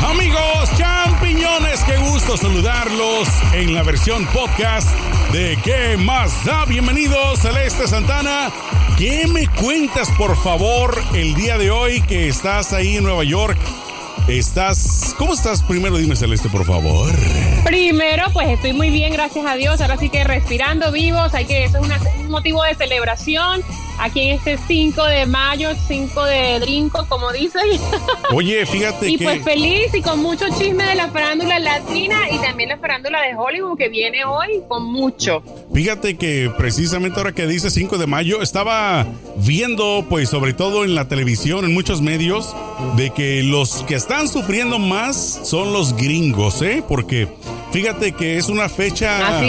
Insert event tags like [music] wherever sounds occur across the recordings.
Amigos champiñones, qué gusto saludarlos en la versión podcast de ¿Qué más da? Bienvenidos, Celeste Santana. ¿Qué me cuentas, por favor, el día de hoy que estás ahí en Nueva York? Estás, ¿cómo estás? Primero dime Celeste, por favor. Primero, pues estoy muy bien, gracias a Dios. Ahora sí que respirando vivos, hay que eso es un motivo de celebración aquí en este 5 de mayo, 5 de Drinco, como dicen. Oye, fíjate [laughs] y pues feliz y con mucho chisme de la farándula latina y también la farándula de Hollywood que viene hoy con mucho. Fíjate que precisamente ahora que dice 5 de mayo, estaba viendo, pues sobre todo en la televisión, en muchos medios, de que los que están sufriendo más son los gringos, ¿eh? Porque Fíjate que es una fecha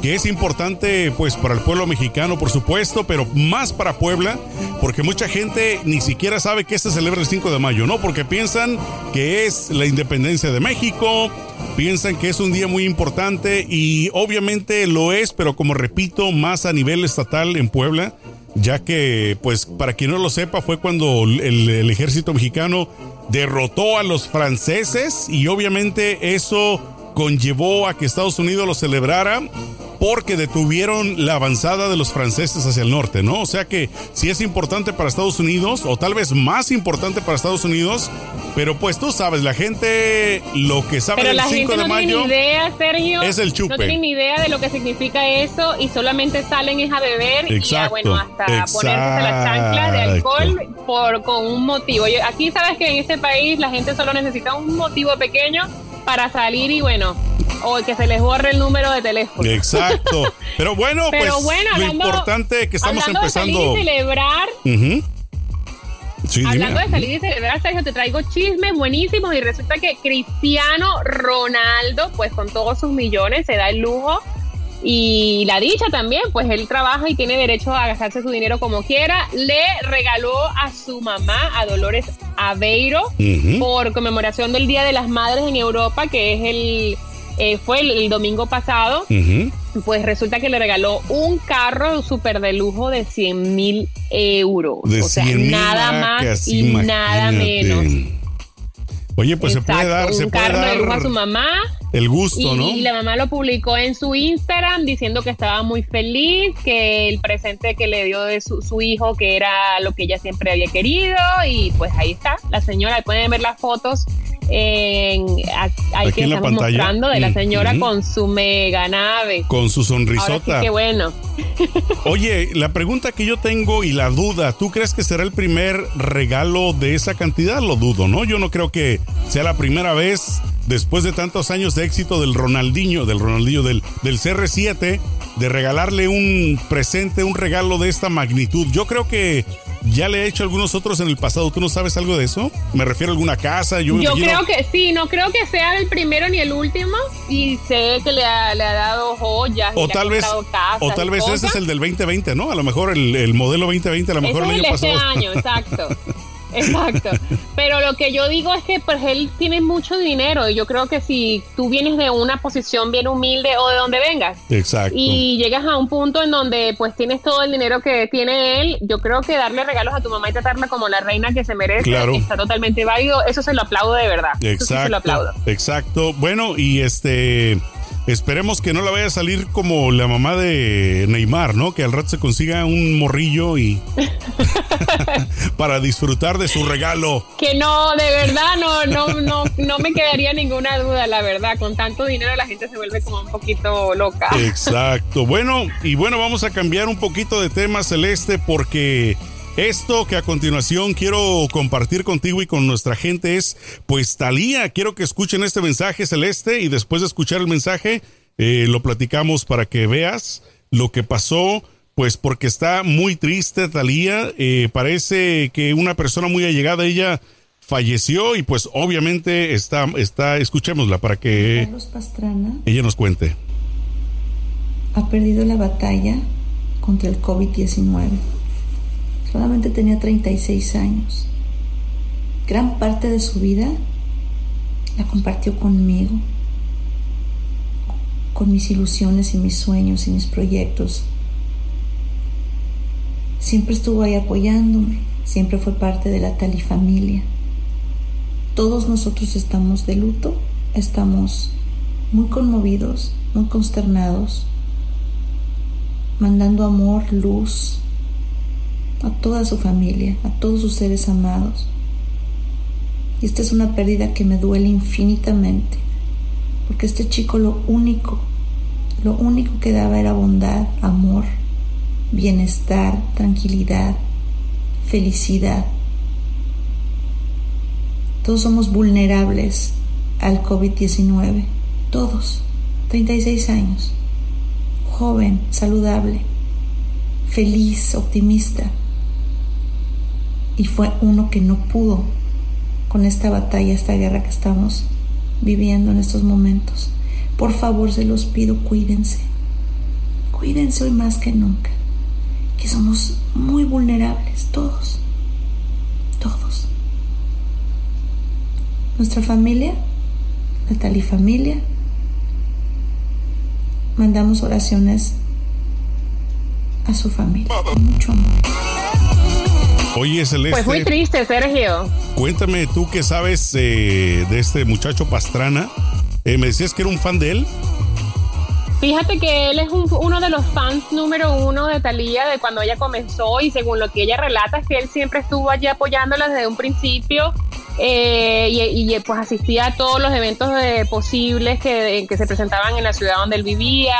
que es importante pues para el pueblo mexicano, por supuesto, pero más para Puebla, porque mucha gente ni siquiera sabe que se celebra el 5 de mayo, ¿no? Porque piensan que es la independencia de México, piensan que es un día muy importante y obviamente lo es, pero como repito, más a nivel estatal en Puebla, ya que pues para quien no lo sepa fue cuando el, el ejército mexicano derrotó a los franceses y obviamente eso conllevó a que Estados Unidos lo celebrara porque detuvieron la avanzada de los franceses hacia el norte, ¿no? O sea que sí es importante para Estados Unidos, o tal vez más importante para Estados Unidos, pero pues tú sabes, la gente lo que sabe del 5 de mayo tiene idea, Sergio, es el chupe. No tiene ni idea de lo que significa eso y solamente salen es a beber y a, bueno, hasta ponerse las chanclas de alcohol por, con un motivo. Aquí sabes que en este país la gente solo necesita un motivo pequeño para salir y bueno, o que se les borre el número de teléfono. Exacto. [laughs] Pero bueno, pues lo importante que estamos empezando. De salir y celebrar. hablando de salir y celebrar, Sergio, te traigo chismes buenísimos y resulta que Cristiano Ronaldo, pues con todos sus millones, se da el lujo y la dicha también, pues él trabaja y tiene derecho a gastarse su dinero como quiera. Le regaló a su mamá, a Dolores Aveiro, por conmemoración del Día de las Madres en Europa, que es el eh, fue el, domingo pasado. Pues resulta que le regaló un carro súper de lujo de 100 mil euros. De o sea, nada más y nada menos. Oye, pues se puede dar, un se puede carro dar de lujo a su mamá el gusto, ¿no? Y la mamá lo publicó en su Instagram diciendo que estaba muy feliz, que el presente que le dio de su, su hijo, que era lo que ella siempre había querido, y pues ahí está, la señora, pueden ver las fotos en, ahí que estamos mostrando de la señora con su mega nave. Con su sonrisota. qué bueno. [laughs] Oye, la pregunta que yo tengo y la duda, ¿tú crees que será el primer regalo de esa cantidad? Lo dudo, ¿no? Yo no creo que sea la primera vez después de tantos años de éxito del Ronaldinho, del Ronaldinho del, del CR7, de regalarle un presente, un regalo de esta magnitud. Yo creo que ya le he hecho algunos otros en el pasado. ¿Tú no sabes algo de eso? Me refiero a alguna casa. Yo, creo que sí, no creo que sea el primero ni el último. Y sé que le ha, le ha dado joyas. O tal vez, o tal vez ese es el del 2020, ¿no? A lo mejor el, el modelo 2020, a lo mejor el año pasado. Este año, exacto. [laughs] Exacto. Pero lo que yo digo es que pues él tiene mucho dinero y yo creo que si tú vienes de una posición bien humilde o de donde vengas Exacto. y llegas a un punto en donde pues tienes todo el dinero que tiene él, yo creo que darle regalos a tu mamá y tratarla como la reina que se merece está totalmente válido. Eso se lo aplaudo de verdad. Exacto. se lo aplaudo. Exacto. Bueno, y este Esperemos que no la vaya a salir como la mamá de Neymar, ¿no? Que al rato se consiga un morrillo y [laughs] para disfrutar de su regalo. Que no, de verdad no, no, no, no me quedaría ninguna duda, la verdad. Con tanto dinero la gente se vuelve como un poquito loca. Exacto. Bueno, y bueno, vamos a cambiar un poquito de tema celeste porque esto que a continuación quiero compartir contigo y con nuestra gente es, pues Talía, quiero que escuchen este mensaje celeste y después de escuchar el mensaje eh, lo platicamos para que veas lo que pasó, pues porque está muy triste Talía, eh, parece que una persona muy allegada a ella falleció y pues obviamente está, está, escuchémosla para que ella nos cuente. Ha perdido la batalla contra el COVID-19 Solamente tenía 36 años. Gran parte de su vida la compartió conmigo, con mis ilusiones y mis sueños y mis proyectos. Siempre estuvo ahí apoyándome, siempre fue parte de la Tali familia. Todos nosotros estamos de luto, estamos muy conmovidos, muy consternados, mandando amor, luz a toda su familia, a todos sus seres amados. Y esta es una pérdida que me duele infinitamente, porque este chico lo único, lo único que daba era bondad, amor, bienestar, tranquilidad, felicidad. Todos somos vulnerables al COVID-19, todos, 36 años, joven, saludable, feliz, optimista. Y fue uno que no pudo con esta batalla, esta guerra que estamos viviendo en estos momentos. Por favor, se los pido, cuídense. Cuídense hoy más que nunca que somos muy vulnerables, todos, todos. Nuestra familia, Natalie familia, mandamos oraciones a su familia, mucho amor. Oye, Celeste. Pues muy triste, Sergio. Cuéntame tú qué sabes eh, de este muchacho Pastrana. Eh, me decías que era un fan de él. Fíjate que él es uno de los fans número uno de Talía de cuando ella comenzó y según lo que ella relata es que él siempre estuvo allí apoyándola desde un principio eh, y, pues asistía a todos los eventos posibles que, que se presentaban en la ciudad donde él vivía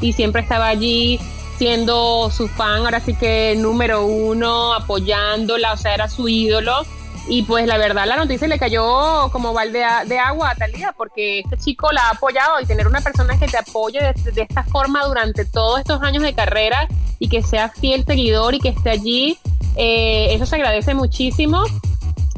y siempre estaba allí siendo su fan, ahora sí que número uno, apoyándola, o sea, era su ídolo. Y pues la verdad la noticia le cayó como balde de agua a Talía porque este chico la ha apoyado y tener una persona que te apoye de, esta forma durante todos estos años de carrera y que sea fiel seguidor y que esté allí, eh, eso se agradece muchísimo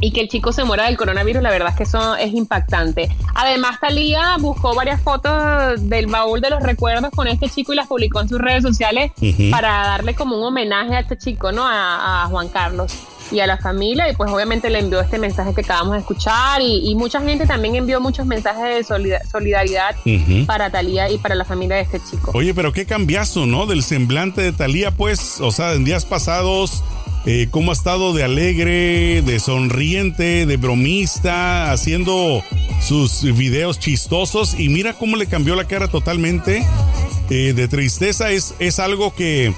y que el chico se muera del coronavirus, la verdad es que eso es impactante. Además, Talía buscó varias fotos del baúl de los recuerdos con este chico y las publicó en sus redes sociales para darle como un homenaje a este chico, ¿no? a Juan Carlos y a la familia y pues obviamente le envió este mensaje que acabamos de escuchar y, mucha gente también envió muchos mensajes de solidaridad para Talía y para la familia de este chico. Oye, pero qué cambiazo, ¿no? Del semblante de Talía, pues, o sea, en días pasados, eh, cómo ha estado de alegre, de sonriente, de bromista, haciendo sus videos chistosos y mira cómo le cambió la cara totalmente eh, de tristeza. Es, es algo que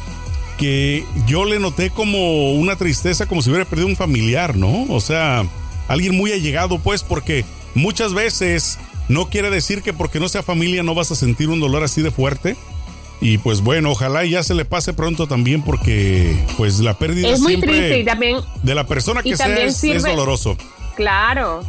que yo le noté como una tristeza, como si hubiera perdido un familiar, ¿no? O sea, alguien muy allegado, pues, porque muchas veces no quiere decir que porque no sea familia no vas a sentir un dolor así de fuerte. Y pues bueno, ojalá ya se le pase pronto también porque pues la pérdida es muy triste y también, de la persona que sea es, es doloroso. Claro,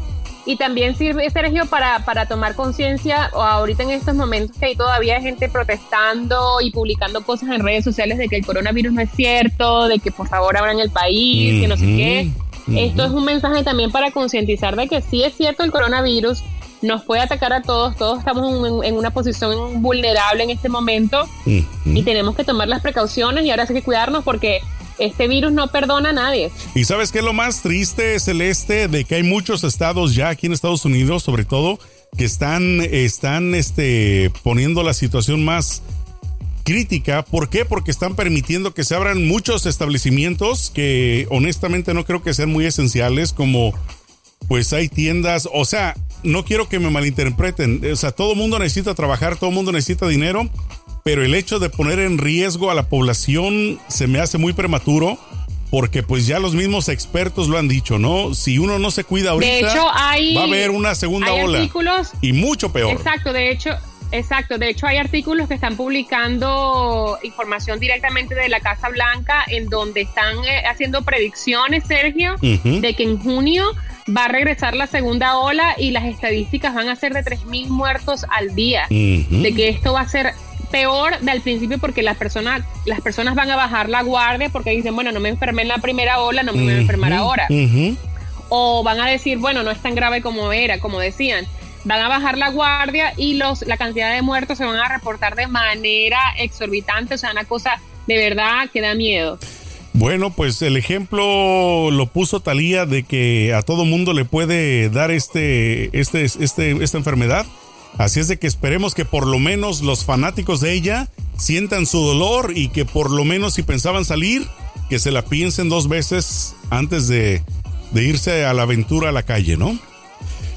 y también sirve, Sergio, para, para tomar conciencia ahorita en estos momentos que hay todavía gente protestando y publicando cosas en redes sociales de que el coronavirus no es cierto, de que por favor abran el país, que no sé qué. Esto es un mensaje también para concientizar de que sí es cierto el coronavirus, nos puede atacar a todos, todos estamos en, una posición vulnerable en este momento y tenemos que tomar las precauciones y ahora hay que cuidarnos porque este virus no perdona a nadie. Y sabes qué es lo más triste, Celeste, de que hay muchos estados ya aquí en Estados Unidos, sobre todo, que están, están este, poniendo la situación más crítica. ¿Por qué? Porque están permitiendo que se abran muchos establecimientos que honestamente no creo que sean muy esenciales, como pues hay tiendas, o sea, no quiero que me malinterpreten, o sea, todo el mundo necesita trabajar, todo mundo necesita dinero, pero el hecho de poner en riesgo a la población se me hace muy prematuro porque pues ya los mismos expertos lo han dicho, ¿no? Si uno no se cuida ahorita, va a haber una segunda ola y mucho peor. Exacto, de hecho, exacto, de hecho hay artículos que están publicando información directamente de la Casa Blanca en donde están eh, haciendo predicciones, Sergio, de que en junio va a regresar la segunda ola y las estadísticas van a ser de 3.000 muertos al día, de que esto va a ser peor del principio porque las personas, las personas van a bajar la guardia porque dicen, bueno, no me enfermé en la primera ola, no me voy a enfermar ahora. O van a decir, bueno, no es tan grave como era, como decían. Van a bajar la guardia y los, la cantidad de muertos se van a reportar de manera exorbitante, o sea, una cosa de verdad que da miedo. Bueno, pues el ejemplo lo puso Talía de que a todo mundo le puede dar este, este, este, esta enfermedad Así es de que esperemos que por lo menos los fanáticos de ella sientan su dolor y que por lo menos si pensaban salir, que se la piensen dos veces antes de, de irse a la aventura a la calle, ¿no?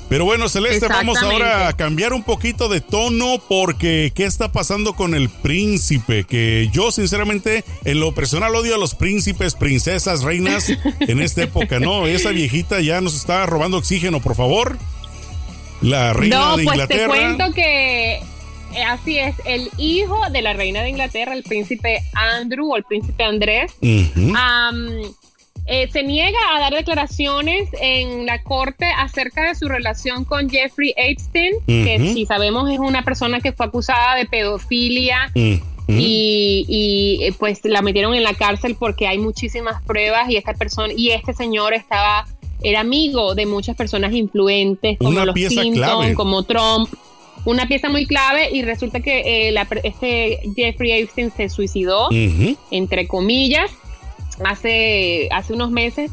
Pero bueno, Celeste, vamos ahora a cambiar un poquito de tono porque ¿qué está pasando con el príncipe? Que yo sinceramente en lo personal odio a los príncipes, princesas, reinas [laughs] en esta época, ¿no? Esa viejita ya nos está robando oxígeno, por favor. La reina de Inglaterra. Pues te cuento que eh, así es, el hijo de la reina de Inglaterra, el príncipe Andrew o el príncipe Andrés, eh, se niega a dar declaraciones en la corte acerca de su relación con Jeffrey Epstein, que si sabemos es una persona que fue acusada de pedofilia. y, eh, pues la metieron en la cárcel porque hay muchísimas pruebas y esta persona y este señor estaba era amigo de muchas personas influentes como los Clinton, como Trump. Una pieza muy clave y resulta que eh, este Jeffrey Epstein se suicidó, entre comillas, hace, hace unos meses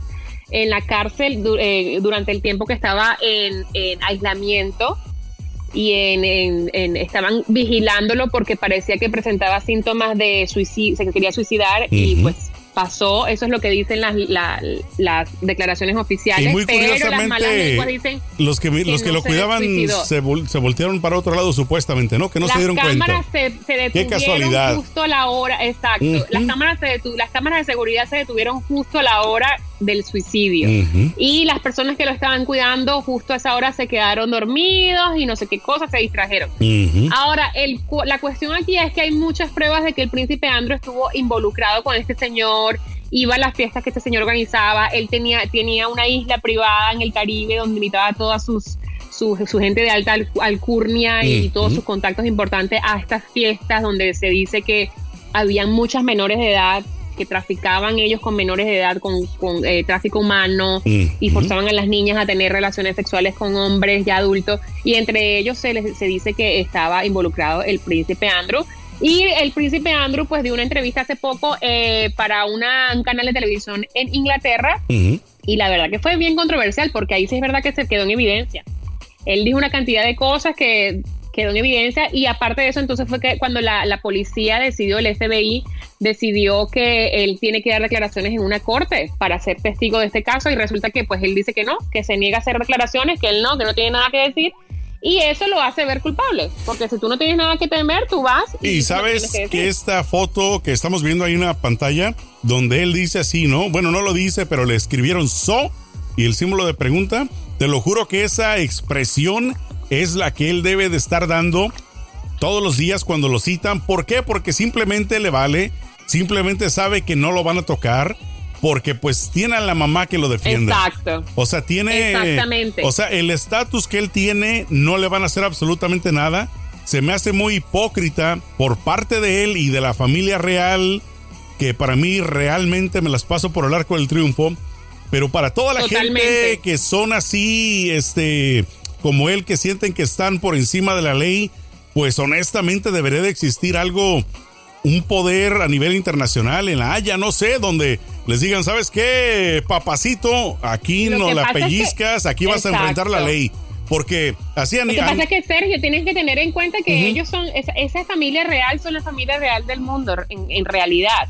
en la cárcel eh, durante el tiempo que estaba en, aislamiento y en, estaban vigilándolo porque parecía que presentaba síntomas de suicidio, se quería suicidar y pues pasó, eso es lo que dicen las, las declaraciones oficiales, muy pero las malas dicen los que, los que, lo cuidaban se, voltearon para otro lado supuestamente, ¿no? Que no se dieron cuenta. Se, se detuvieron Qué casualidad. justo a la hora, exacto. Las cámaras se las cámaras de seguridad se detuvieron justo a la hora del suicidio. Y las personas que lo estaban cuidando justo a esa hora se quedaron dormidos y no sé qué cosas, se distrajeron. Ahora, el, la cuestión aquí es que hay muchas pruebas de que el príncipe Andrew estuvo involucrado con este señor, iba a las fiestas que este señor organizaba, él tenía, tenía una isla privada en el Caribe donde invitaba a todas sus... Su, gente de alta alcurnia y todos sus contactos importantes a estas fiestas donde se dice que habían muchas menores de edad que traficaban ellos con menores de edad, con, eh, tráfico humano y forzaban a las niñas a tener relaciones sexuales con hombres ya adultos. Y entre ellos se, les, se dice que estaba involucrado el príncipe Andrew. Y el príncipe Andrew pues dio una entrevista hace poco eh, para una, un canal de televisión en Inglaterra y la verdad que fue bien controversial porque ahí sí es verdad que se quedó en evidencia. Él dijo una cantidad de cosas que quedó en evidencia y aparte de eso entonces fue que cuando la, la policía decidió, el FBI decidió que él tiene que dar declaraciones en una corte para ser testigo de este caso y resulta que pues él dice que no, que se niega a hacer declaraciones, que él no, que no tiene nada que decir y eso lo hace ver culpable, porque si tú no tienes nada que temer, tú vas. Y, sabes que, esta foto que estamos viendo ahí en la pantalla, donde él dice así, ¿no? Bueno, no lo dice, pero le escribieron so y el símbolo de pregunta. Te lo juro que esa expresión es la que él debe de estar dando todos los días cuando lo citan. ¿Por qué? Porque simplemente le vale simplemente sabe que no lo van a tocar porque pues tiene a la mamá que lo defiende. Exacto. O sea, tiene... Exactamente. O sea, el estatus que él tiene no le van a hacer absolutamente nada. Se me hace muy hipócrita por parte de él y de la familia real, que para mí realmente me las paso por el arco del triunfo. Pero para toda la gente que son así, este, como él, que sienten que están por encima de la ley, pues honestamente debería de existir algo un poder a nivel internacional en la Haya, no sé, donde les digan, ¿sabes qué, papacito? Aquí no la pellizcas, aquí vas a enfrentar la ley. Porque así Lo que pasa es que, Sergio, tienes que tener en cuenta que ellos son, esa, familia real son la familia real del mundo, en, realidad.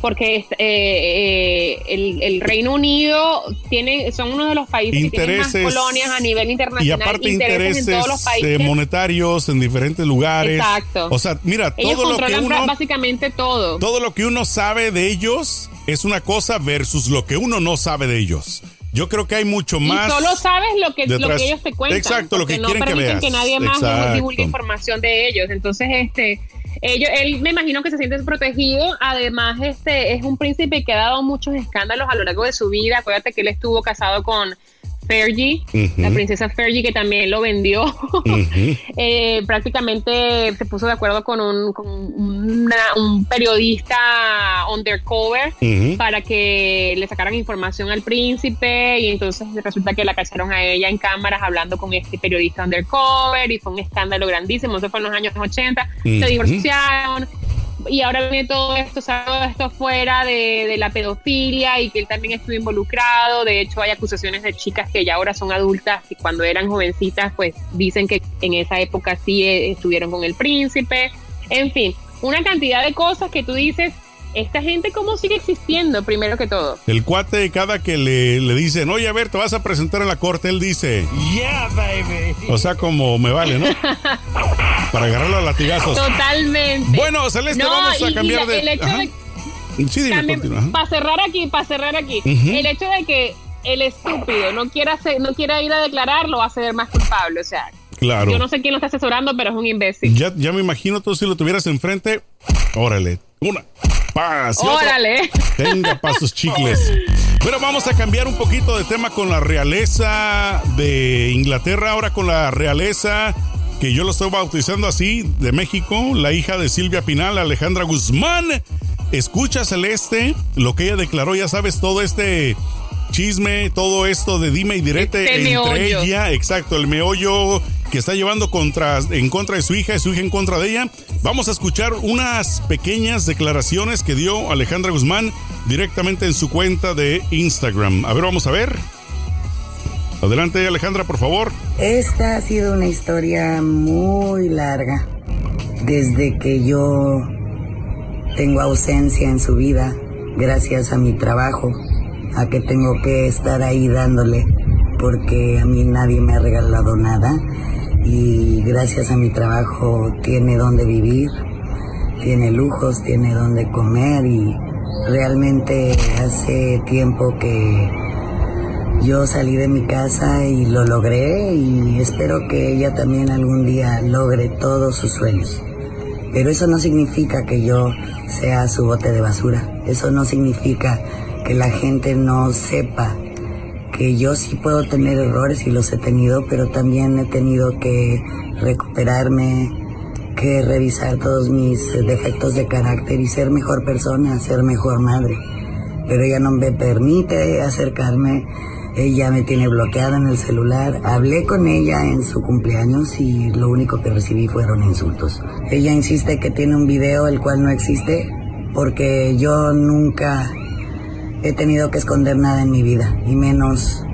Porque eh, eh, el, Reino Unido tiene, son uno de los países que tienen más colonias a nivel internacional. Y aparte intereses, en todos los países. monetarios en diferentes lugares. Exacto. O sea, mira, todo lo que uno... básicamente todo. Todo lo que uno sabe de ellos es una cosa versus lo que uno no sabe de ellos. Yo creo que hay mucho más. Y solo sabes lo que, lo que ellos te cuentan. Exacto, lo que no quieren que veas. que nadie más divulgue información de ellos. Entonces, este, ellos, él me imagino que se siente protegido. Además, este es un príncipe que ha dado muchos escándalos a lo largo de su vida. Acuérdate que él estuvo casado con Fergie, la princesa Fergie, que también lo vendió. [laughs] Eh, prácticamente se puso de acuerdo con un, un periodista undercover para que le sacaran información al príncipe y entonces resulta que la cacharon a ella en cámaras hablando con este periodista undercover y fue un escándalo grandísimo. Eso fue en los años 80. Se divorciaron y ahora viene todo esto, todo esto fuera de, la pedofilia y que él también estuvo involucrado. De hecho, hay acusaciones de chicas que ya ahora son adultas y cuando eran jovencitas, pues dicen que en esa época sí eh, estuvieron con el príncipe. En fin, una cantidad de cosas que tú dices, esta gente cómo sigue existiendo, primero que todo. El cuate, cada que le, le dicen, oye, a ver, te vas a presentar en la corte, él dice, Yeah, baby. o sea, como me vale, ¿no? [laughs] Para agarrarlo a latigazos. Totalmente. Bueno, Celeste, No, vamos a y- y cambiar la- de... el hecho de- Sí, dime, También, para cerrar aquí, para cerrar aquí, el hecho de que el estúpido no quiera hacer, no quiera ir a declarar lo va a hacer más culpable. O sea, Claro. yo no sé quién lo está asesorando, pero es un imbécil. Ya, ya me imagino tú si lo tuvieras enfrente. Órale. Una. Paz. y otra. Órale. [laughs] Tenga pa' sus chicles. Pero vamos a cambiar un poquito de tema con la realeza de Inglaterra, ahora con la realeza que yo lo estoy bautizando así, de México, la hija de Silvia Pinal, Alejandra Guzmán. Escucha Celeste lo que ella declaró, ya sabes, todo este chisme, todo esto de dime y direte Este entre meollo. ella, exacto, el meollo que está llevando contra, en contra de su hija y su hija en contra de ella. Vamos a escuchar unas pequeñas declaraciones que dio Alejandra Guzmán directamente en su cuenta de Instagram. A ver, vamos a ver. Adelante, Alejandra, por favor. Esta ha sido una historia muy larga. Desde que yo tengo ausencia en su vida, gracias a mi trabajo, a que tengo que estar ahí dándole, porque a mí nadie me ha regalado nada. Y gracias a mi trabajo tiene donde vivir, tiene lujos, tiene donde comer y realmente hace tiempo que yo salí de mi casa y lo logré y espero que ella también algún día logre todos sus sueños. Pero eso no significa que yo sea su bote de basura. Eso no significa que la gente no sepa que yo sí puedo tener errores y los he tenido, pero también he tenido que recuperarme, que revisar todos mis defectos de carácter y ser mejor persona, ser mejor madre. Pero ella no me permite acercarme, ella me tiene bloqueada en el celular. Hablé con ella en su cumpleaños y lo único que recibí fueron insultos. Ella insiste que tiene un video el cual no existe porque yo nunca he tenido que esconder nada en mi vida, y menos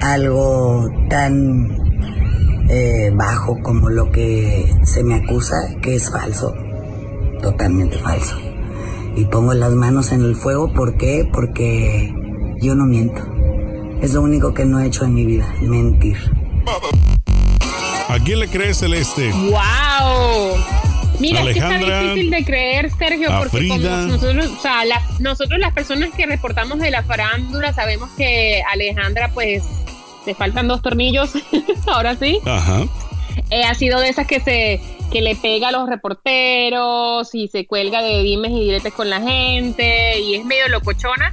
algo tan eh, bajo como lo que se me acusa, que es falso, totalmente falso. Y pongo las manos en el fuego, ¿por qué? Porque yo no miento. Es lo único que no he hecho en mi vida, mentir. ¿A quién le crees, Celeste? ¡Wow! Mira, es que está difícil de creer, Sergio, porque como nosotros, o sea, las- nosotros las personas que reportamos de la farándula sabemos que Alejandra, pues, le faltan dos tornillos, [laughs] ahora sí. Ajá. Eh, ha sido de esas que se que le pega a los reporteros y se cuelga de dimes y diretes con la gente y es medio locochona.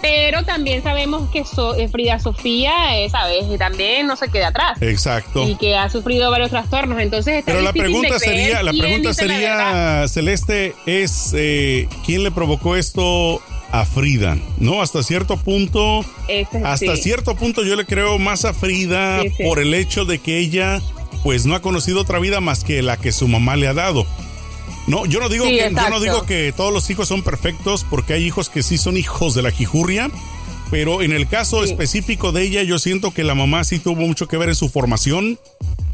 Pero también sabemos que So- eh, Frida Sofía, eh, ¿sabes? Y también no se queda atrás. Exacto. Y que ha sufrido varios trastornos. Entonces está Pero la pregunta sería, la pregunta la sería, Celeste, es eh, quién le provocó esto a Frida, ¿no? Hasta cierto punto, Ese es- hasta sí. cierto punto yo le creo más a Frida Sí, sí. por el hecho de que ella, pues, no ha conocido otra vida más que la que su mamá le ha dado. No, yo no digo Sí, que yo no digo que todos los hijos son perfectos porque hay hijos que sí son hijos de la jijurria, pero en el caso Sí. específico de ella yo siento que la mamá sí tuvo mucho que ver en su formación.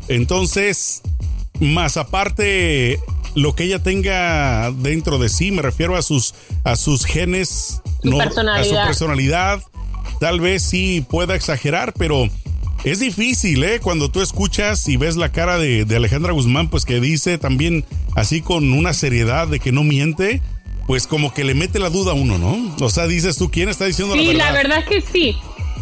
Entonces, más aparte lo que ella tenga dentro de sí, me refiero a sus a sus genes, Su a su personalidad, tal vez sí pueda exagerar, pero es difícil, ¿eh? Cuando tú escuchas y ves la cara de, de Alejandra Guzmán, pues que dice también así con una seriedad de que no miente, pues como que le mete la duda a uno, ¿no? O sea, dices tú, ¿quién está diciendo Sí, la la verdad? verdad es que sí.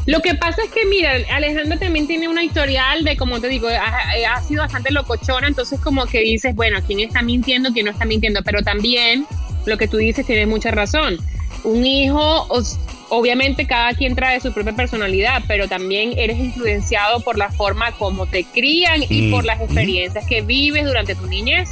Lo que pasa es que, mira, Alejandra también tiene una historial de, como te digo, ha, ha sido bastante locochona, entonces como que dices, bueno, ¿quién está mintiendo, quién no está mintiendo? Pero también lo que tú dices tiene mucha razón. Un hijo, obviamente cada quien trae su propia personalidad, pero también eres influenciado por la forma como te crían y Mm, por las experiencias que vives durante tu niñez.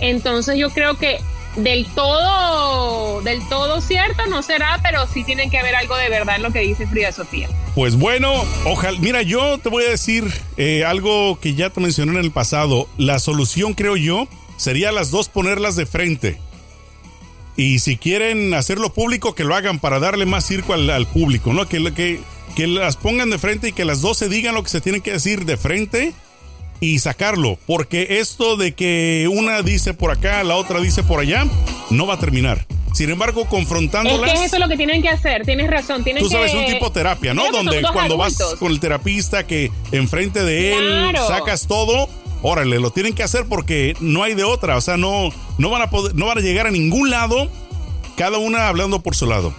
Entonces yo creo que del todo, del todo cierto no será, pero sí tiene que haber algo de verdad en lo que dice Frida Sofía. Pues bueno, ojalá. Mira, yo te voy a decir eh, algo que ya te mencioné en el pasado. La solución, creo yo, sería las dos ponerlas de frente. Y si quieren hacerlo público, que lo hagan para darle más circo al, al público, ¿no? Que, que, que las pongan de frente y que las dos se digan lo que se tienen que decir de frente y sacarlo. Porque esto de que una dice por acá, la otra dice por allá, no va a terminar. Sin embargo, confrontándolas. Es que eso es lo que tienen que hacer, tienes razón. Tienen tú sabes, que, un tipo de terapia, ¿no? Donde cuando vas con el terapista que enfrente de él sacas todo, órale, lo tienen que hacer porque no hay de otra. O sea, no, no, van, a poder, no van a llegar a ningún lado, cada una hablando por su lado.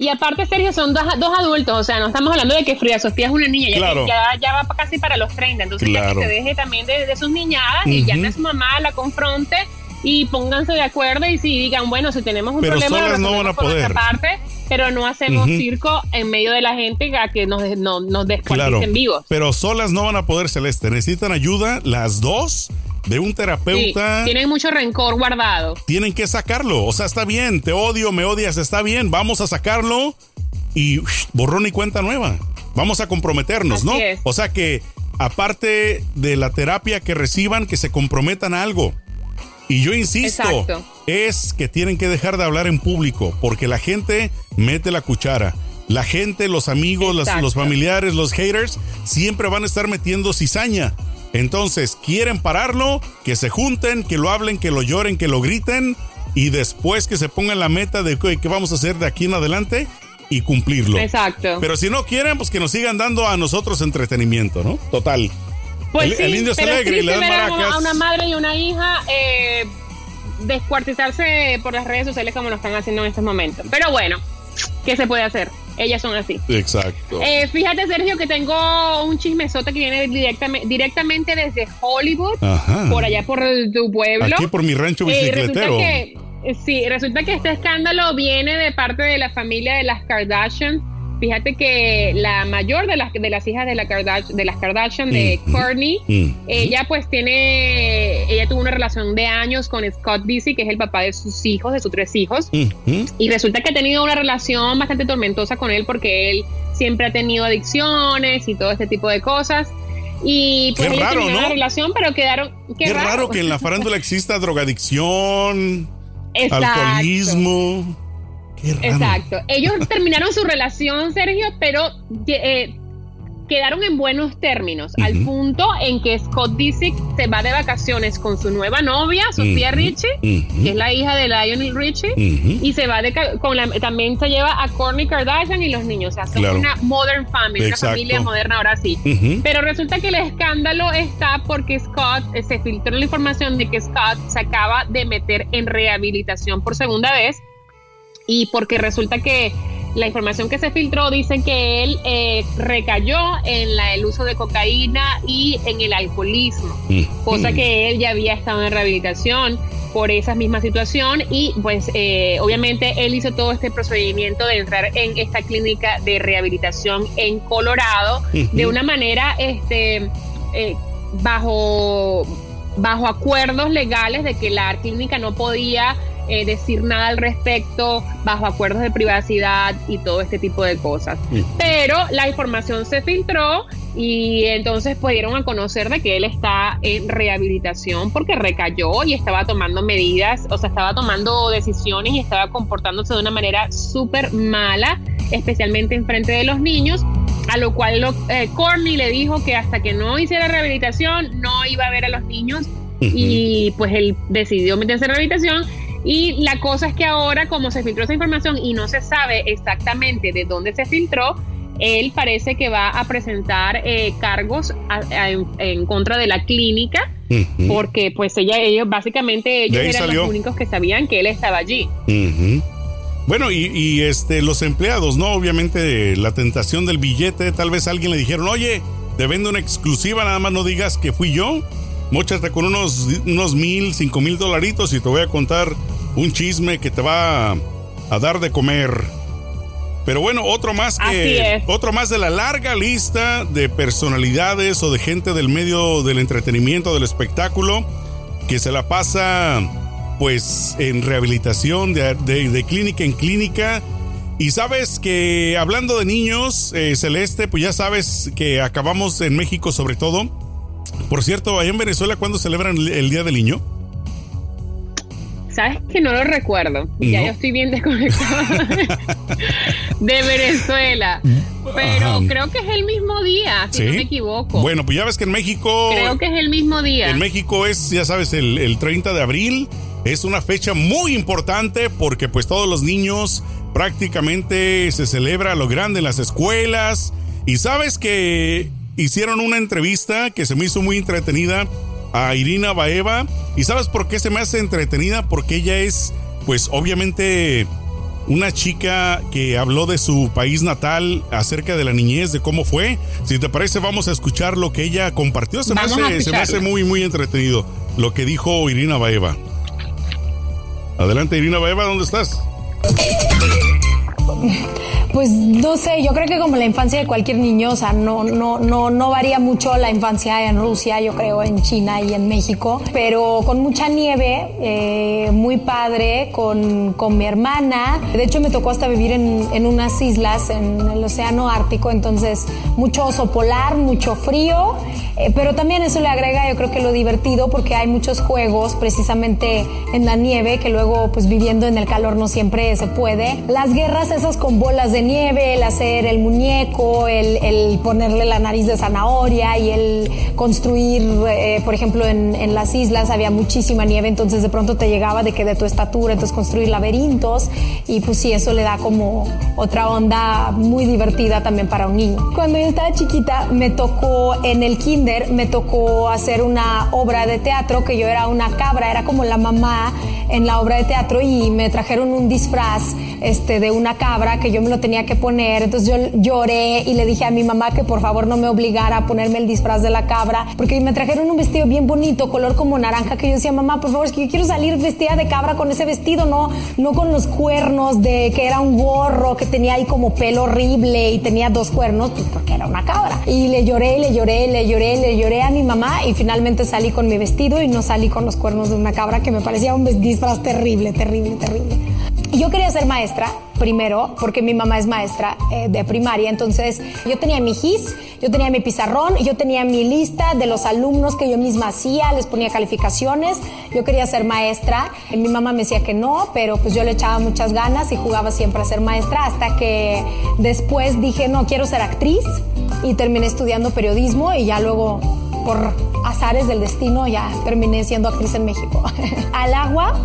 Y aparte, Sergio, son dos, adultos, o sea, no estamos hablando de que Frida Sofía es una niña, ya, ya, va casi para los 30, entonces ya que se deje también de, sus niñadas y llame a su mamá, la confronte y pónganse de acuerdo y si digan, bueno, si tenemos un problema, no van a poder. parte, pero no hacemos circo en medio de la gente a que nos, no, nos descuarticen vivos. Pero solas no van a poder, Celeste. Necesitan ayuda las dos de un terapeuta. tienen mucho rencor guardado. Tienen que sacarlo. O sea, está bien, te odio, me odias, está bien, vamos a sacarlo y borrón y cuenta nueva. Vamos a comprometernos, ¿no? O sea que aparte de la terapia que reciban, que se comprometan a algo. Y yo insisto, es que tienen que dejar de hablar en público porque la gente mete la cuchara. La gente, los amigos, los familiares, los haters, siempre van a estar metiendo cizaña. Entonces, quieren pararlo, que se junten, que lo hablen, que lo lloren, que lo griten y después que se pongan la meta de qué vamos a hacer de aquí en adelante y cumplirlo. Exacto. Pero si no quieren, pues que nos sigan dando a nosotros entretenimiento, ¿no? Total. Pues el, indio es alegre y le dan maracas. A una madre y una hija eh, descuartizarse por las redes sociales como lo están haciendo en estos momentos. Pero bueno, ¿qué se puede hacer? Ellas son así. Exacto. Eh, fíjate, Sergio, que tengo un chismesote que viene directamente, directamente desde Hollywood, por allá por tu pueblo. Aquí por mi rancho eh, bicicletero. sí, resulta que este escándalo viene de parte de la familia de las Kardashian Fíjate que la mayor de las, de las hijas de, la Kardashian, de las Kardashian, de Kourtney, ella pues tiene, ella tuvo una relación de años con Scott Disick, que es el papá de sus hijos, de sus tres hijos, y resulta que ha tenido una relación bastante tormentosa con él porque él siempre ha tenido adicciones y todo este tipo de cosas. Y pues qué raro, ¿no? una relación, pero quedaron... Qué, raro. que en la farándula exista drogadicción, [laughs] alcoholismo. Exacto. Ellos [laughs] terminaron su relación, Sergio, pero eh, quedaron en buenos términos, al punto en que Scott Disick se va de vacaciones con su nueva novia, Sofía Richie, que es la hija de Lionel Richie, y se va de con la, también se lleva a Kourtney Kardashian y los niños, o sea, son una modern family, una familia moderna ahora sí. Pero resulta que el escándalo está porque Scott, eh, se filtró la información de que Scott se acaba de meter en rehabilitación por segunda vez y porque resulta que la información que se filtró dice que él eh, recayó en la, el uso de cocaína y en el alcoholismo, mm. cosa que él ya había estado en rehabilitación por esa misma situación y pues eh, obviamente él hizo todo este procedimiento de entrar en esta clínica de rehabilitación en Colorado de una manera este eh, bajo bajo acuerdos legales de que la clínica no podía eh, decir nada al respecto bajo acuerdos de privacidad y todo este tipo de cosas. Pero la información se filtró y entonces pudieron a conocer de que él está en rehabilitación porque recayó y estaba tomando medidas, o sea, estaba tomando decisiones y estaba comportándose de una manera súper mala, especialmente en frente de los niños, a lo cual lo, eh, Corny le dijo que hasta que no hiciera rehabilitación no iba a ver a los niños y pues él decidió meterse en rehabilitación y la cosa es que ahora, como se filtró esa información y no se sabe exactamente de dónde se filtró, él parece que va a presentar eh, cargos en, contra de la clínica, porque pues ella, ellos básicamente ellos eran los únicos que sabían que él estaba allí. Bueno, y, este, los empleados, ¿no? Obviamente la tentación del billete, tal vez alguien le dijeron, oye, te vendo una exclusiva, nada más no digas que fui yo. Móchate con unos, unos mil, cinco mil dolaritos y te voy a contar un chisme que te va a, dar de comer. Pero bueno, otro más que otro más de la larga lista de personalidades o de gente del medio del entretenimiento, del espectáculo, que se la pasa pues en rehabilitación de, clínica en clínica. Y sabes que hablando de niños, eh, Celeste, pues ya sabes que acabamos en México sobre todo por cierto, allá en Venezuela, ¿cuándo celebran el Día del Niño? Sabes que no lo recuerdo. Ya yo estoy bien desconectada de Venezuela. Pero creo que es el mismo día, si no me equivoco. Bueno, pues ya ves que en México. Creo que es el mismo día. En México es, ya sabes, el, 30 de abril. es una fecha muy importante porque pues todos los niños prácticamente se celebra lo grande en las escuelas. Y sabes que hicieron una entrevista que se me hizo muy entretenida a Irina Baeva. ¿Y sabes por qué se me hace entretenida? Porque ella es pues obviamente una chica que habló de su país natal acerca de la niñez, de cómo fue. Si te parece, vamos a escuchar lo que ella compartió. Se, me hace, se me hace, muy, muy entretenido lo que dijo Irina Baeva. Adelante, Irina Baeva, ¿dónde estás? Pues no sé, yo creo que como la infancia de cualquier niño, o sea, no, no, no, no varía mucho la infancia en Rusia, yo creo, en China y en México, pero con mucha nieve, eh, muy padre, con, con, mi hermana. De hecho, me tocó hasta vivir en, en, unas islas en el Océano Ártico, entonces mucho oso polar, mucho frío, eh, pero también eso le agrega, yo creo que lo divertido, porque hay muchos juegos precisamente en la nieve, que luego, pues viviendo en el calor no siempre se puede. Las guerras esas con bolas de nieve, el hacer el muñeco, el, ponerle la nariz de zanahoria y el construir, eh, por ejemplo, en, en, las islas había muchísima nieve, entonces de pronto te llegaba de que de tu estatura, entonces construir laberintos y pues sí, eso le da como otra onda muy divertida también para un niño. Cuando yo estaba chiquita me tocó en el kinder, me tocó hacer una obra de teatro que yo era una cabra, era como la mamá en la obra de teatro y me trajeron un disfraz este, de una cabra que yo me lo tenía que poner. Entonces yo lloré y le dije a mi mamá que por favor no me obligara a ponerme el disfraz de la cabra, porque me trajeron un vestido bien bonito, color como naranja, que yo decía, mamá, por favor, es que yo quiero salir vestida de cabra con ese vestido, no, no con los cuernos de que era un gorro, que tenía ahí como pelo horrible y tenía dos cuernos, pues porque era una cabra. Y le lloré, le lloré, le lloré, le lloré a mi mamá y finalmente salí con mi vestido y no salí con los cuernos de una cabra, que me parecía un disfraz terrible, terrible, terrible. Yo quería ser maestra primero, porque mi mamá es maestra eh, de primaria, entonces yo tenía mi GIS, yo tenía mi pizarrón, yo tenía mi lista de los alumnos que yo misma hacía, les ponía calificaciones, yo quería ser maestra, mi mamá me decía que no, pero pues yo le echaba muchas ganas y jugaba siempre a ser maestra, hasta que después dije, no, quiero ser actriz y terminé estudiando periodismo y ya luego por azares del destino ya terminé siendo actriz en México. [laughs] Al agua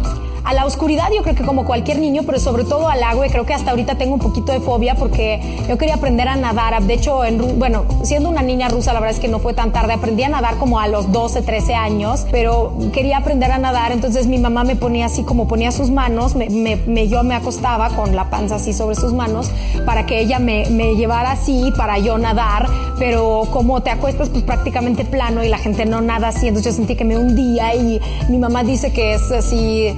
a la oscuridad, yo creo que como cualquier niño, pero sobre todo al agua, y creo que hasta ahorita tengo un poquito de fobia porque yo quería aprender a nadar. De hecho, en, bueno, siendo una niña rusa, la verdad es que no fue tan tarde. Aprendí a nadar como a los 12, 13 años, pero quería aprender a nadar. Entonces mi mamá me ponía así como ponía sus manos, me, yo me acostaba con la panza así sobre sus manos para que ella me, llevara así para yo nadar. Pero como te acuestas pues prácticamente plano y la gente no nada así, entonces yo sentí que me hundía y mi mamá dice que es así.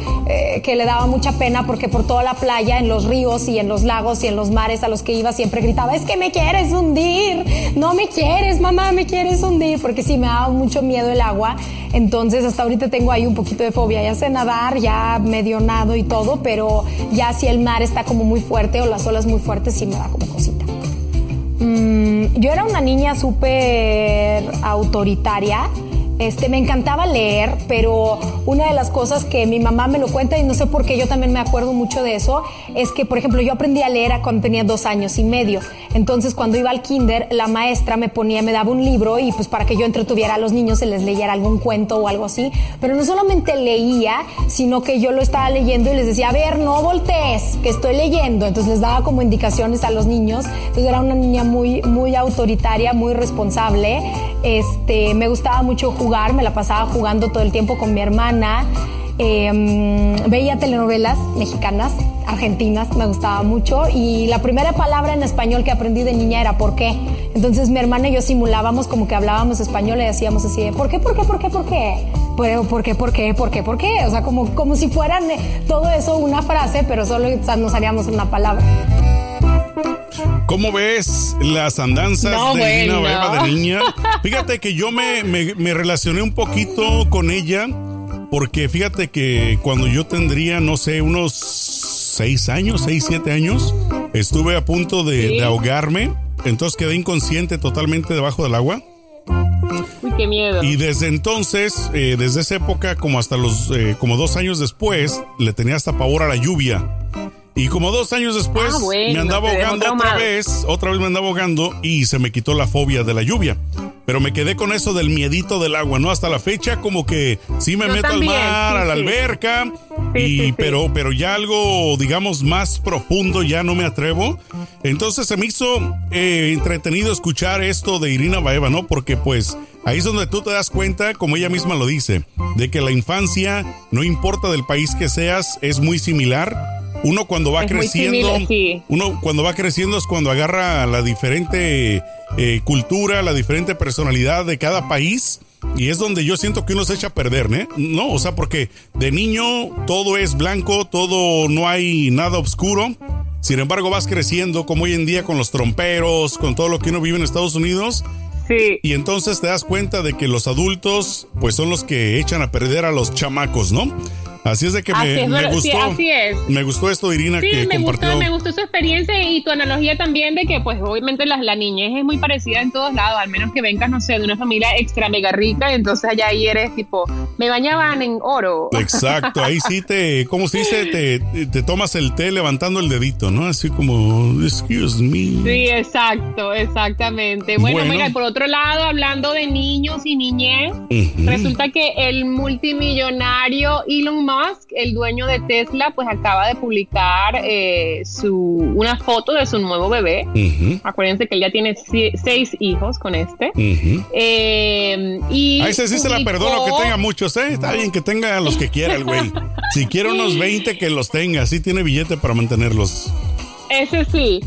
Que le daba mucha pena porque por toda la playa, en los ríos y en los lagos y en los mares a los que iba siempre gritaba, es que me quieres hundir, no me quieres, mamá, me quieres hundir, porque sí me daba mucho miedo el agua. Entonces hasta ahorita tengo ahí un poquito de fobia, ya sé nadar, ya medio nado y todo, pero ya si el mar está como muy fuerte o las olas muy fuertes, sí me da como cosita. Mm, yo era una niña súper autoritaria este, me encantaba leer, pero una de las cosas que mi mamá me lo cuenta y no sé por qué yo también me acuerdo mucho de eso, es que, por ejemplo, yo aprendí a leer cuando tenía dos años y medio. Entonces, cuando iba al kinder, la maestra me ponía, me daba un libro y pues para que yo entretuviera a los niños se les leyera algún cuento o algo así. Pero no solamente leía, sino que yo lo estaba leyendo y les decía, a ver, no voltees, que estoy leyendo. Entonces les daba como indicaciones a los niños. Entonces era una niña muy, muy autoritaria, muy responsable. Este, me gustaba mucho jugar, me la pasaba jugando todo el tiempo con mi hermana. Em, veía telenovelas mexicanas, argentinas, me gustaba mucho. Y la primera palabra en español que aprendí de niña era ¿por qué? Entonces mi hermana y yo simulábamos como que hablábamos español y decíamos así ¿por qué, por qué, por qué, por qué? ¿Por qué, por qué, por qué, por qué? O sea, como, como si fueran todo eso una frase, pero solo nos haríamos una palabra. ¿Cómo ves las andanzas de de niña? [laughs] Fíjate que yo me, me, relacioné un poquito con ella porque fíjate que cuando yo tendría, no sé, unos seis años, seis, siete años, estuve a punto de, ahogarme, entonces quedé inconsciente totalmente debajo del agua. Uy, qué miedo. Y desde entonces, eh, desde esa época, como hasta los, eh, como dos años después, le tenía hasta pavor a la lluvia. Y como dos años después Ah, bueno, me andaba ahogando otra vez, otra vez me andaba ahogando y se me quitó la fobia de la lluvia. Pero me quedé con eso del miedito del agua, ¿no? Hasta la fecha como que sí me Yo meto también, al mar, sí, a la alberca, Sí, y, sí. Pero, pero ya algo, digamos, más profundo ya no me atrevo. Entonces se me hizo eh, entretenido escuchar esto de Irina Baeva, ¿no? Porque pues ahí es donde tú te das cuenta, como ella misma lo dice, de que la infancia, no importa del país que seas, es muy similar. Uno cuando va Es creciendo, similar, sí. uno cuando va creciendo es cuando agarra la diferente eh, cultura, la diferente personalidad de cada país. Y es donde yo siento que uno se echa a perder, ¿eh? No, o sea, porque de niño todo es blanco, todo no hay nada oscuro. Sin embargo, vas creciendo como hoy en día con los tromperos, con todo lo que uno vive en Estados Unidos. Sí. Y entonces te das cuenta de que los adultos, pues son los que echan a perder a los chamacos, ¿no? Así es de que Así me, es, me verdad, sí, gustó. así es. Me gustó esto, Irina, Sí, que me compartió. gustó, me gustó su experiencia y tu analogía también de que, pues, obviamente la, la niñez es muy parecida en todos lados, al menos que vengas, no sé, de una familia extra mega rica, entonces allá ahí eres tipo, me bañaban en oro. Exacto, ahí sí te, ¿cómo se dice? Te, te tomas el té levantando el dedito, ¿no? Así como, excuse me. Sí, exacto, exactamente. Bueno, Bueno. mira, y por otro lado, hablando de niños y niñez, Ujú. resulta que el multimillonario Elon Musk, el dueño de Tesla, pues acaba de publicar eh, su, una foto de su nuevo bebé. Acuérdense que él ya tiene seis hijos con este. ujú. Eh, y A ese sí se la perdono que tenga muchos, ¿eh? Está bien que tenga los que quiera el güey. Si quiere unos 20, que los tenga. Así tiene billete para mantenerlos. Ese sí.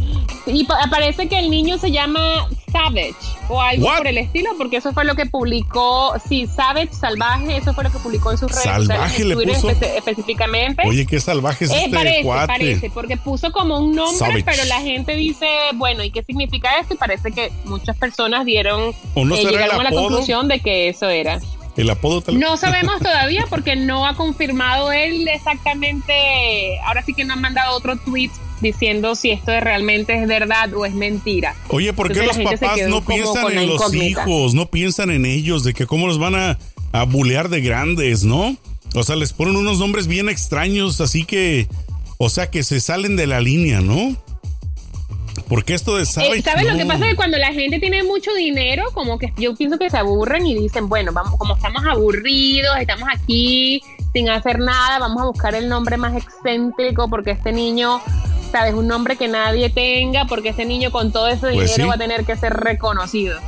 Y pa- parece que el niño se llama Savage o algo What? por el estilo, porque eso fue lo que publicó, sí, Savage, salvaje, eso fue lo que publicó en sus redes sociales, Salvaje le puso. espe- específicamente. Oye, qué salvaje es Eh, este parece, cuate. parece, porque puso como un nombre, Savage. pero la gente dice, bueno, ¿y qué significa esto? Y parece que muchas personas dieron, ¿O no eh, llegaron a la conclusión de que eso era. El apodo tal No sabemos [laughs] todavía porque no ha confirmado él exactamente. Ahora sí que no han mandado otro tweet diciendo si esto es realmente es verdad o es mentira. Oye, ¿por qué Entonces los papás no piensan en los hijos? No piensan en ellos, de que cómo los van a, a bulear de grandes, ¿no? O sea, les ponen unos nombres bien extraños, así que, o sea, que se salen de la línea, ¿no? Porque esto de Eh, Savage, ¿Sabes lo que pasa? Que cuando la gente tiene mucho dinero, como que yo pienso que se aburren y dicen, bueno, vamos, como estamos aburridos, estamos aquí sin hacer nada, vamos a buscar el nombre más excéntrico porque este niño, ¿sabes? Un nombre que nadie tenga, porque este niño con todo ese dinero Pues sí. va a tener que ser reconocido.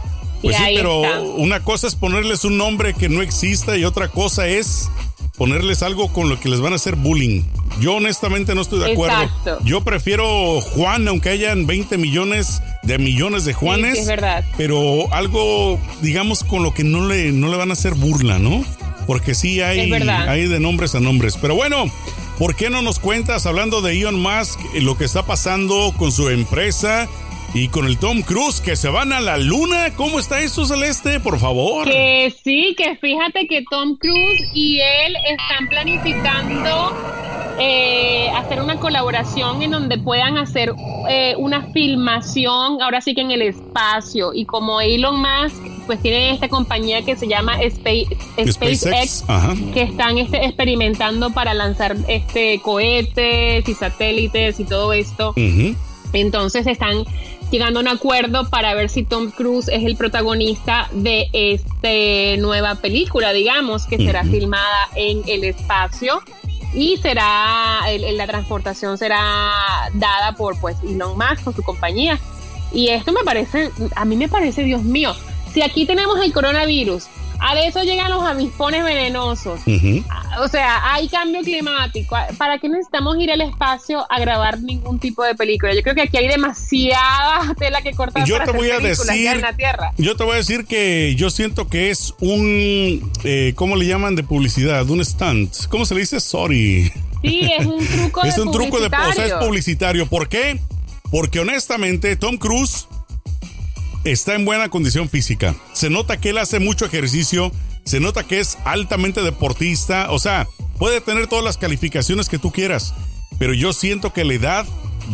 Pues y sí, ahí pero está. una cosa es ponerles un nombre que no exista y otra cosa es ponerles algo con lo que les van a hacer bullying. Yo honestamente no estoy de acuerdo. Exacto. Yo prefiero Juan, aunque hayan 20 millones de millones de Juanes. sí, es verdad. Pero algo, digamos, con lo que no le, no le van a hacer burla, ¿no? Porque sí hay, hay de nombres a nombres. Pero bueno, ¿por qué no nos cuentas, hablando de Elon Musk, lo que está pasando con su empresa y con el Tom Cruise, que se van a la luna? ¿Cómo está eso, Celeste? Por favor. Que sí, que fíjate que Tom Cruise y él están planificando eh, hacer una colaboración en donde puedan hacer eh, una filmación, ahora sí que en el espacio. Y como Elon Musk, pues tiene esta compañía que se llama Space, SpaceX, que están este, experimentando para lanzar este cohetes y satélites y todo esto. Entonces están llegando a un acuerdo para ver si Tom Cruise es el protagonista de esta nueva película, digamos, que será filmada en el espacio y será el- la transportación será dada por pues Elon Musk con su compañía. Y esto me parece, a mí me parece, Dios mío, si aquí tenemos el coronavirus, a de eso llegan los avispones venenosos. O sea, hay cambio climático. ¿Para qué necesitamos ir al espacio a grabar ningún tipo de película? Yo creo que aquí hay demasiada [laughs] tela que cortar Yo para te hacer voy a decir, en la Tierra. yo te voy a decir que yo siento que es un, eh, ¿cómo le llaman de publicidad? Un stunt. ¿Cómo se le dice? Sorry. Sí, es un truco [laughs] es de un truco de, o sea, es publicitario. ¿Por qué? Porque honestamente Tom Cruise está en buena condición física. Se nota que él hace mucho ejercicio, se nota que es altamente deportista, o sea, puede tener todas las calificaciones que tú quieras, pero yo siento que la edad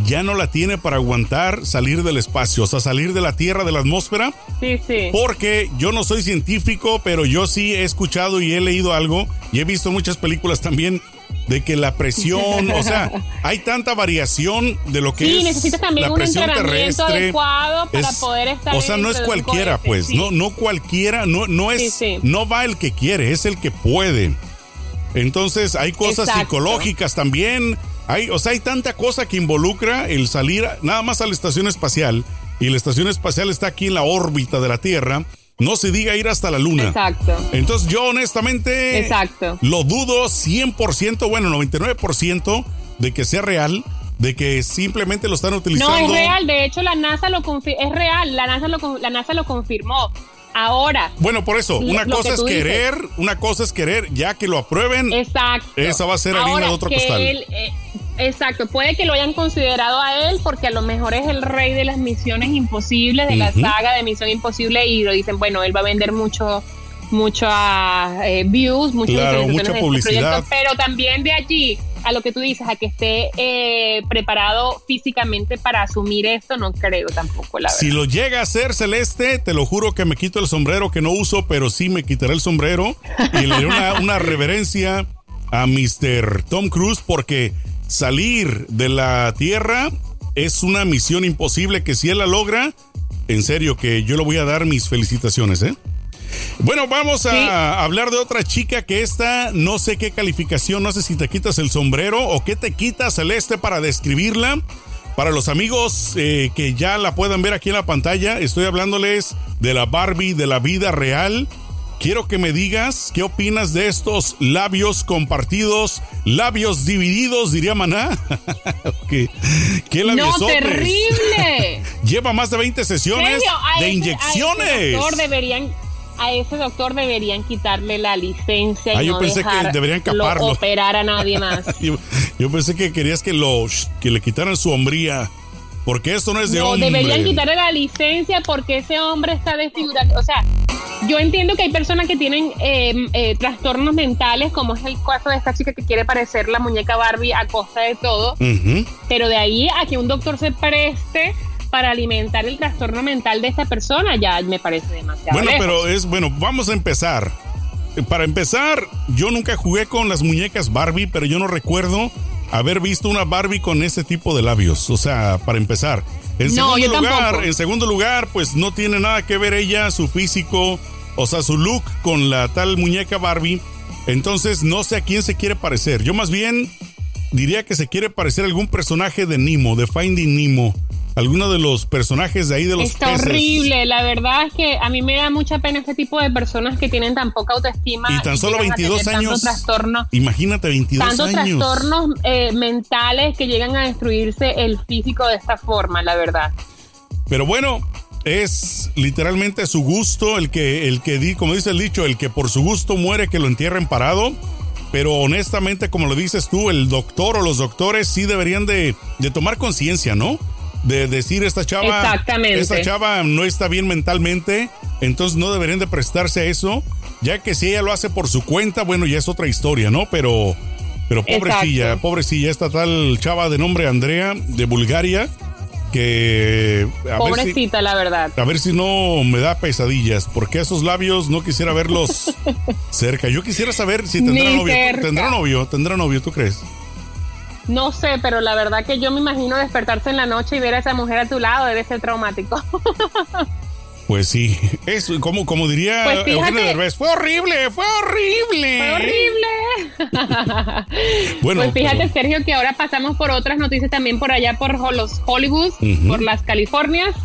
ya no la tiene para aguantar salir del espacio, o sea, salir de la Tierra, de la atmósfera, Sí, sí. porque yo no soy científico, pero yo sí he escuchado y he leído algo y he visto muchas películas también de que la presión, o sea, [laughs] hay tanta variación de lo que Sí, es necesitas también la un presión entrenamiento terrestre. adecuado para Es- poder estar O sea, no es un cualquiera, cohete, pues, sí. no, no cualquiera, no, no es, Sí, no va el que quiere, es el que puede. Entonces, hay cosas Exacto. psicológicas también. Hay, o sea, hay tanta cosa que involucra el salir nada más a la estación espacial. Y la estación espacial está aquí en la órbita de la Tierra. No se diga ir hasta la Luna. Exacto. Entonces, yo honestamente Exacto. lo dudo 100%, bueno, 99% de que sea real, de que simplemente lo están utilizando. No, es real. De hecho, la NASA lo es real. La NASA lo, la NASA lo confirmó. Ahora, Bueno, por eso, una cosa que es dices. querer, una cosa es querer, ya que lo aprueben. exacto. Esa va a ser harina Ahora de otro que costal. él, eh, exacto. Puede que lo hayan considerado a él porque a lo mejor es el rey de las misiones imposibles, de la saga de Misión Imposible y lo dicen, bueno, él va a vender mucho muchas eh, views, muchas Claro, mucha este publicidad. proyecto, pero también de allí a lo que tú dices, a que esté eh, preparado físicamente para asumir esto, no creo tampoco, la verdad. Si lo llega a hacer celeste, te lo juro que me quito el sombrero que no uso, pero sí me quitaré el sombrero y le haré una, [laughs] una reverencia a Mr. Tom Cruise porque salir de la Tierra es una misión imposible que si él la logra, en serio que yo le voy a dar mis felicitaciones, ¿eh? Bueno, vamos a Sí. hablar de otra chica que esta, no sé qué calificación, no sé si te quitas el sombrero o qué te quitas celeste para describirla. Para los amigos eh, que ya la puedan ver aquí en la pantalla, estoy hablándoles de la Barbie de la vida real. Quiero que me digas qué opinas de estos labios compartidos, labios divididos, diría Maná. [laughs] ¿Qué, qué no, labiosotes? terrible. [laughs] Lleva más de 20 sesiones de ese- inyecciones. A ese, doctor deberían, a ese doctor deberían quitarle la licencia y Ah, yo no pensé que deberían caparlo. operar a nadie [laughs] más. Yo, yo pensé que querías que lo que le quitaran su hombría. Porque esto no es de no, hombre. deberían quitarle la licencia porque ese hombre está desfigurado. O sea, yo entiendo que hay personas que tienen eh, eh, trastornos mentales, como es el caso de esta chica que quiere parecer la muñeca Barbie a costa de todo, pero de ahí a que un doctor se preste para alimentar el trastorno mental de esta persona, ya me parece demasiado. Bueno, lejos. pero es bueno, vamos a empezar. Para empezar, yo nunca jugué con las muñecas Barbie, pero yo no recuerdo haber visto una Barbie con ese tipo de labios. O sea, para empezar. En No, segundo yo lugar, tampoco. en segundo lugar, pues no tiene nada que ver ella, su físico, o sea, su look con la tal muñeca Barbie. Entonces, no sé a quién se quiere parecer. Yo más bien diría que se quiere parecer a algún personaje de Nemo, de Finding Nemo. Alguno de los personajes de ahí de los Está peces. horrible, la verdad es que a mí me da mucha pena este tipo de personas que tienen tan poca autoestima Y tan solo llegan a 22 tener años. Tantos Imagínate, 22 tantos años. trastornos eh, mentales que llegan a destruirse el físico de esta forma, la verdad. Pero bueno, es literalmente su gusto el que, el que di, como dice el dicho, el que por su gusto muere, que lo entierren parado. Pero honestamente, como lo dices tú, el doctor o los doctores sí deberían de, de tomar conciencia, ¿no? De decir esta chava, Exactamente. esta chava no está bien mentalmente, entonces no deberían de prestarse a eso, ya que si ella lo hace por su cuenta, bueno, ya es otra historia, ¿no? Pero, pero pobrecilla, Exacto. pobrecilla, esta tal chava de nombre Andrea de Bulgaria, que a ver si, Pobrecita, la verdad. a ver si no me da pesadillas, porque esos labios no quisiera verlos [laughs] cerca. Yo quisiera saber si tendrá Ni novio. cerca. ¿Tendrá novio? ¿Tendrá novio? ¿Tú crees? No sé, pero la verdad que yo me imagino despertarse en la noche y ver a esa mujer a tu lado debe ser traumático. [laughs] Pues sí. Es como, como diría Pues fíjate- Eugenio Derbez. Fue horrible, fue horrible. ¡Fue horrible! [laughs] Bueno, pues fíjate, pero- Sergio, que ahora pasamos por otras noticias también por allá por los Hollywood, por las Californias.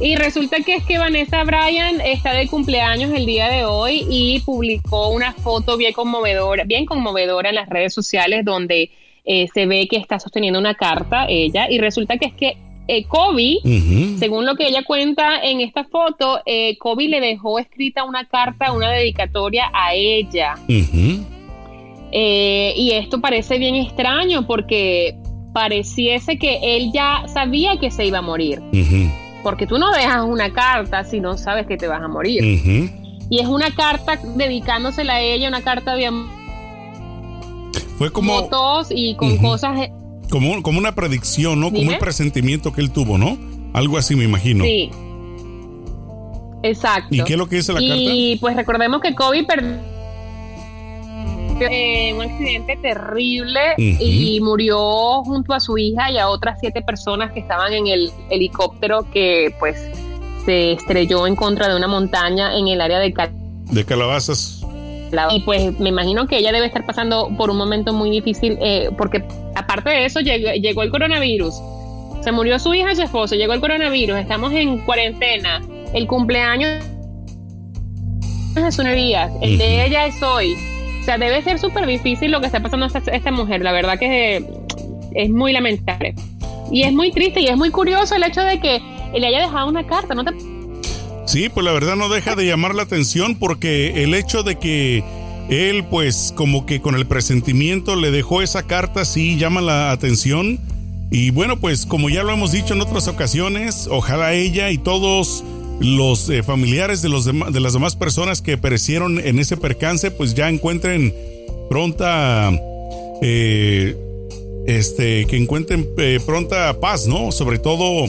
Y resulta que es que Vanessa Bryan está de cumpleaños el día de hoy y publicó una foto bien conmovedora, bien conmovedora en las redes sociales donde eh, se ve que está sosteniendo una carta ella y resulta que es que eh, Kobe, según lo que ella cuenta en esta foto, eh, Kobe le dejó escrita una carta, una dedicatoria a ella. Eh, y esto parece bien extraño porque pareciese que él ya sabía que se iba a morir. Porque tú no dejas una carta si no sabes que te vas a morir. Y es una carta dedicándosela a ella, una carta de Fue como, fotos y con cosas. eh, como, como una predicción, ¿no? Como Dime. un presentimiento que él tuvo, ¿no? Algo así me imagino. Sí. Exacto. ¿Y qué es lo que dice la y pues recordemos que Kobe perdió en un accidente terrible y murió junto a su hija y a otras siete personas que estaban en el helicóptero que pues se estrelló en contra de una montaña en el área de, de Calabazas. Y pues me imagino que ella debe estar pasando por un momento muy difícil eh, porque aparte de eso llegó, el coronavirus. Se murió su hija y su esposo, llegó el coronavirus, estamos en cuarentena, el cumpleaños de su novia, el de ella es hoy. O sea, debe ser súper difícil lo que está pasando a esta, mujer, la verdad que es, muy lamentable. Y es muy triste y es muy curioso el hecho de que le haya dejado una carta, ¿no te Sí, pues la verdad no deja de llamar la atención porque el hecho de que él pues como que con el presentimiento le dejó esa carta sí llama la atención. Y bueno, pues como ya lo hemos dicho en otras ocasiones, ojalá ella y todos los eh, familiares de, los de las demás personas que perecieron en ese percance pues ya encuentren pronta... Eh, este, que encuentren eh, pronta paz, ¿no? Sobre todo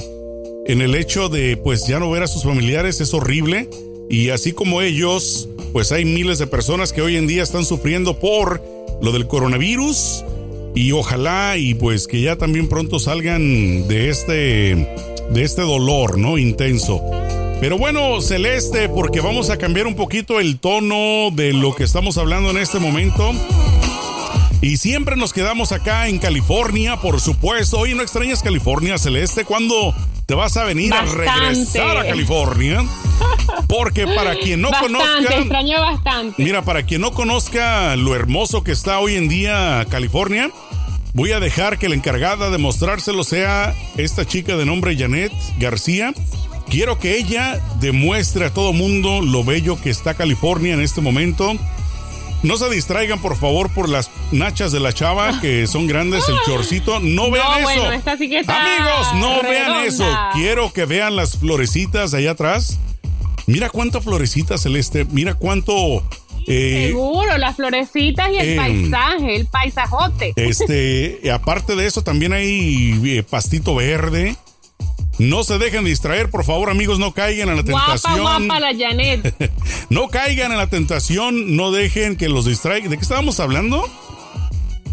en el hecho de pues ya no ver a sus familiares es horrible y así como ellos, pues hay miles de personas que hoy en día están sufriendo por lo del coronavirus y ojalá y pues que ya también pronto salgan de este de este dolor, ¿no? intenso. Pero bueno, Celeste, porque vamos a cambiar un poquito el tono de lo que estamos hablando en este momento. Y siempre nos quedamos acá en California, por supuesto. Oye, ¿no extrañas California, Celeste? ¿Cuándo te vas a venir a regresar a California. Porque para quien no conozca. extraño bastante. Mira, para quien no conozca lo hermoso que está hoy en día California, voy a dejar que la encargada de mostrárselo sea esta chica de nombre Janet García. Quiero que ella demuestre a todo mundo lo bello que está California en este momento no se distraigan, por favor, por las nachas de la chava, que son grandes, el chorcito. No vean eso. Amigos, no vean eso. Quiero que vean las florecitas allá atrás. Mira cuánta florecita celeste. Mira cuánto. Eh, Seguro, las florecitas y el em, paisaje, el paisajote. Este, [laughs] aparte de eso, también hay eh, pastito verde. No se dejen distraer, por favor, amigos, no caigan en la tentación. Guapa, guapa la Janet. [laughs] no caigan en la tentación, no dejen que los distraigan. ¿De qué estábamos hablando?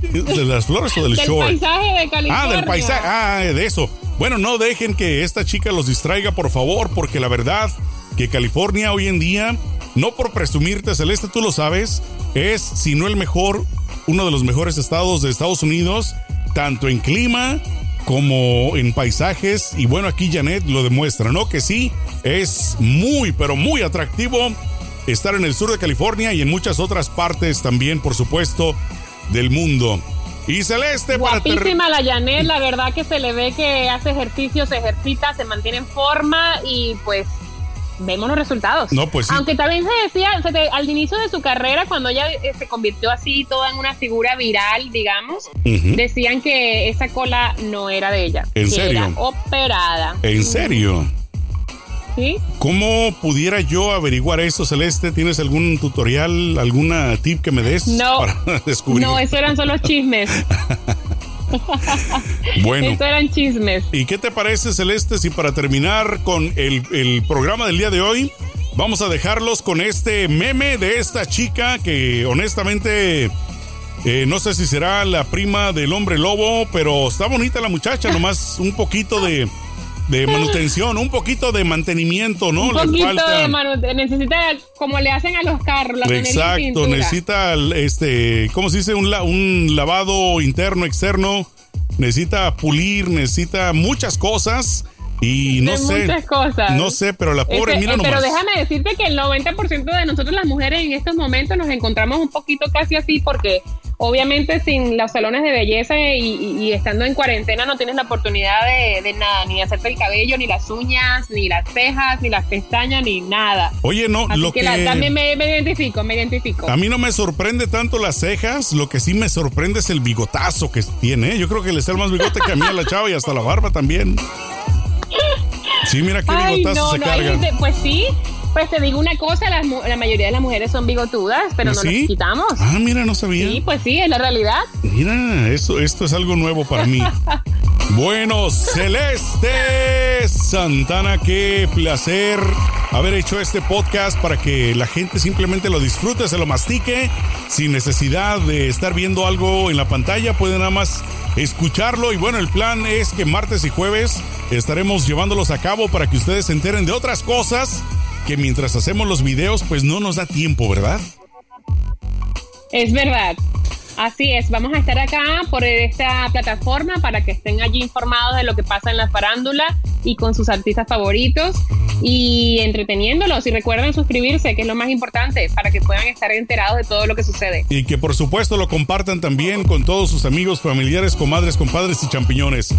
¿De las flores o del, del show? Del paisaje de California. Ah, del paisaje. Ah, de eso. Bueno, no dejen que esta chica los distraiga, por favor, porque la verdad que California hoy en día, no por presumirte, Celeste, tú lo sabes, es, si no el mejor, uno de los mejores estados de Estados Unidos, tanto en clima como en paisajes. Y bueno, aquí Janet lo demuestra, ¿no? Que sí, es muy, pero muy atractivo estar en el sur de California y en muchas otras partes también, por supuesto, del mundo. Y Celeste, Guapísima la Janet, la verdad que se le ve que hace ejercicio, se ejercita, se mantiene en forma y pues vemos los resultados. No, pues Aunque también se decía al inicio de su carrera, cuando ella eh, se convirtió así toda en una figura viral, digamos, decían que esa cola no era de ella. ¿En serio? Era operada. ¿En serio? ¿Sí? ¿Cómo pudiera yo averiguar eso, Celeste? ¿Tienes algún tutorial, alguna tip que me des no, para [laughs] descubrir? No, eso eran solo chismes. [laughs] [laughs] bueno. Eso eran chismes. ¿Y qué te parece, Celeste, si para terminar con el, programa del día de hoy, vamos a dejarlos con este meme de esta chica que honestamente... Eh, no sé si será la prima del hombre lobo, pero está bonita la muchacha, nomás un poquito de, de manutención, un poquito de mantenimiento, ¿no? Un poquito de manutención, necesita como le hacen a los carros, la Exacto, necesita este, ¿cómo se dice? Un, un lavado interno, externo, necesita pulir, necesita muchas cosas. Y no sé. Muchas cosas. No sé, pero la pobre, mira eh, Pero déjame decirte que el 90% de nosotros las mujeres en estos momentos nos encontramos un poquito casi así porque obviamente sin los salones de belleza y, estando en cuarentena no tienes la oportunidad de, nada, ni hacerte el cabello, ni las uñas, ni las cejas, ni las pestañas, ni nada. Oye, no, lo que, también me, identifico, me identifico. A mí no me sorprende tanto las cejas, lo que sí me sorprende es el bigotazo que tiene. ¿eh? Yo creo que le sale más bigote que a mí a la [laughs] chava y hasta la barba también. Sí, mira qué bigotazo se carga. pues sí, pues te digo una cosa, la, la mayoría de las mujeres son bigotudas, pero no nos quitamos. Ah, mira, no sabía. Sí, pues sí, es la realidad. Mira, eso, esto es algo nuevo para mí. [laughs] Bueno, Celeste Santana, qué placer haber hecho este podcast para que la gente simplemente lo disfrute, se lo mastique, sin necesidad de estar viendo algo en la pantalla, pueden nada más escucharlo y bueno, el plan es que martes y jueves estaremos llevándolos a cabo para que ustedes se enteren de otras cosas que mientras hacemos los videos pues no nos da tiempo, ¿verdad? Es verdad. Así es, vamos a estar acá por esta plataforma para que estén allí informados de lo que pasa en la farándula y con sus artistas favoritos y entreteniéndolos. Y recuerden suscribirse, que es lo más importante, para que puedan estar enterados de todo lo que sucede. Y que por supuesto lo compartan también con todos sus amigos, familiares, comadres, compadres y champiñones.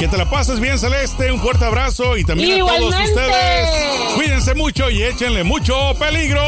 Que te la pases bien, Celeste. Un fuerte abrazo y también a todos ustedes. Cuídense mucho y échenle mucho peligro.